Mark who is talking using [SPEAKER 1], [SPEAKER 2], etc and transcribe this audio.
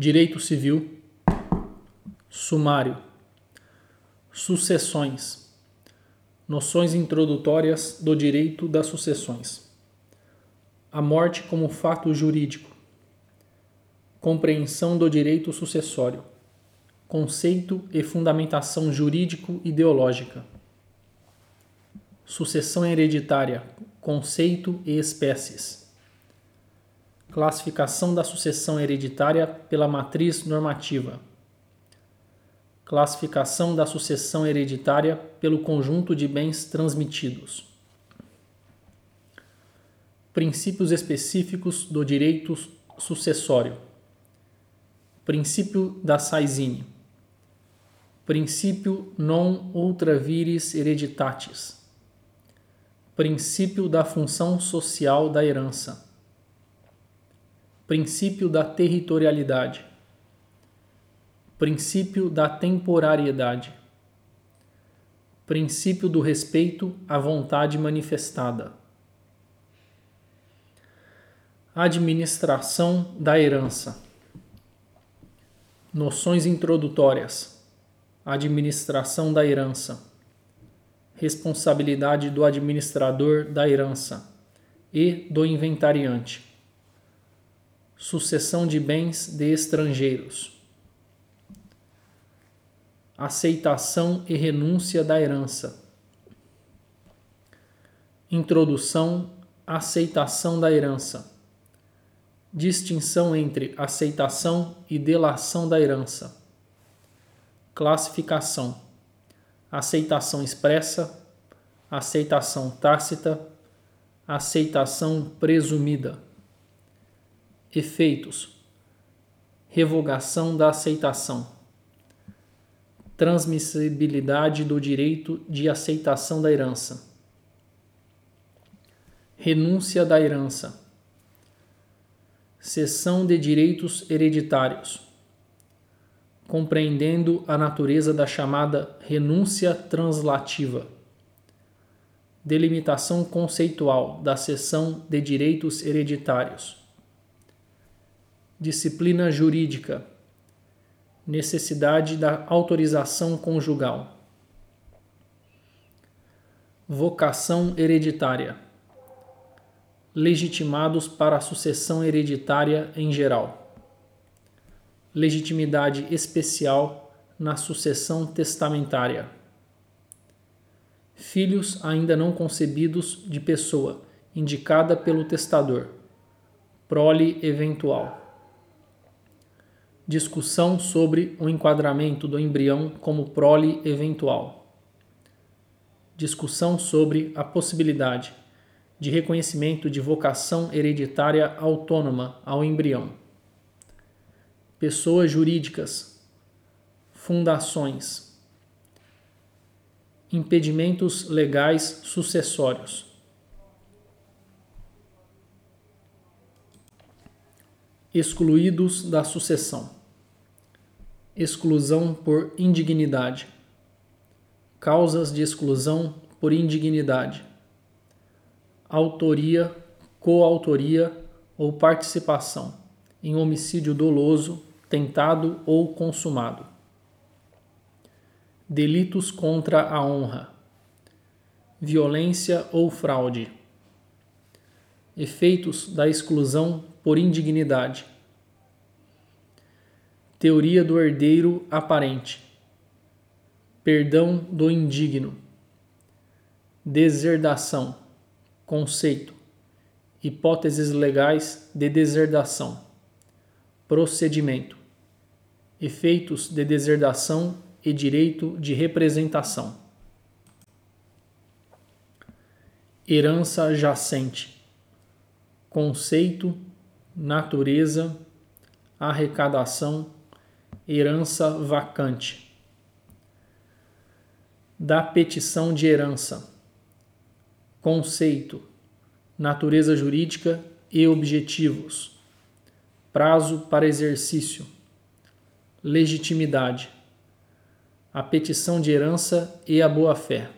[SPEAKER 1] Direito Civil, Sumário, Sucessões, Noções introdutórias do direito das sucessões. A morte como fato jurídico. Compreensão do direito sucessório. Conceito e fundamentação jurídico-ideológica. Sucessão hereditária. Conceito e espécies Classificação da sucessão hereditária pela matriz normativa. Classificação da sucessão hereditária pelo conjunto de bens transmitidos. Princípios específicos do direito sucessório. Princípio da Saizine. Princípio non ultra vires hereditatis. Princípio da função social da herança princípio da territorialidade, princípio da temporariedade, princípio do respeito à vontade manifestada, administração da herança, noções introdutórias, administração da herança, responsabilidade do administrador da herança e do inventariante sucessão de bens de estrangeiros, aceitação e renúncia da herança, introdução, aceitação da herança, distinção entre aceitação e delação da herança, classificação, aceitação expressa, aceitação tácita, aceitação presumida Efeitos: revogação da aceitação, transmissibilidade do direito de aceitação da herança, renúncia da herança, cessão de direitos hereditários, compreendendo a natureza da chamada renúncia translativa, delimitação conceitual da cessão de direitos hereditários disciplina jurídica, necessidade da autorização conjugal, vocação hereditária, legitimados para a sucessão hereditária em geral, legitimidade especial na sucessão testamentária, filhos ainda não concebidos de pessoa indicada pelo testador, prole eventual discussão sobre o enquadramento do embrião como prole eventual. Discussão sobre a possibilidade de reconhecimento de vocação hereditária autônoma ao embrião. Pessoas jurídicas, fundações, impedimentos legais sucessórios. Excluídos da sucessão exclusão por indignidade, causas de exclusão por indignidade, autoria, coautoria ou participação em homicídio doloso, tentado ou consumado, delitos contra a honra, violência ou fraude, efeitos da exclusão por indignidade Teoria do herdeiro aparente. Perdão do indigno. Deserdação. Conceito. Hipóteses legais de deserdação. Procedimento. Efeitos de deserdação e direito de representação. Herança jacente. Conceito, natureza, arrecadação herança vacante. Da petição de herança. Conceito, natureza jurídica e objetivos. Prazo para exercício. Legitimidade. A petição de herança e a boa-fé.